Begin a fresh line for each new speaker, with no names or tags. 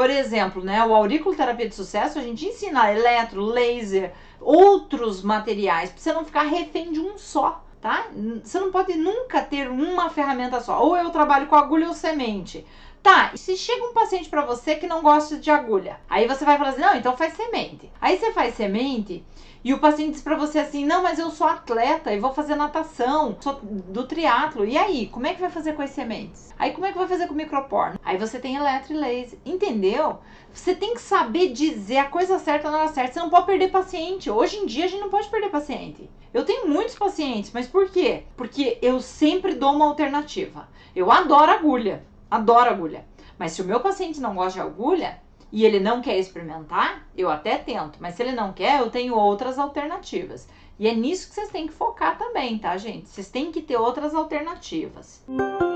por exemplo, né, o auriculoterapia de sucesso, a gente ensina eletro, laser, outros materiais, para você não ficar refém de um só tá? Você não pode nunca ter uma ferramenta só. Ou eu trabalho com agulha ou semente. Tá, se chega um paciente para você que não gosta de agulha, aí você vai falar assim: não, então faz semente. Aí você faz semente e o paciente diz para você assim: não, mas eu sou atleta e vou fazer natação, sou do triatlo. E aí, como é que vai fazer com as sementes? Aí, como é que vai fazer com o microporno? Aí você tem eletro e laser, entendeu? Você tem que saber dizer a coisa certa na hora certa. Você não pode perder paciente. Hoje em dia a gente não pode perder paciente. Eu tenho muitos pacientes, mas por quê? Porque eu sempre dou uma alternativa. Eu adoro agulha. Adoro agulha. Mas se o meu paciente não gosta de agulha e ele não quer experimentar, eu até tento. Mas se ele não quer, eu tenho outras alternativas. E é nisso que vocês têm que focar também, tá, gente? Vocês têm que ter outras alternativas. Música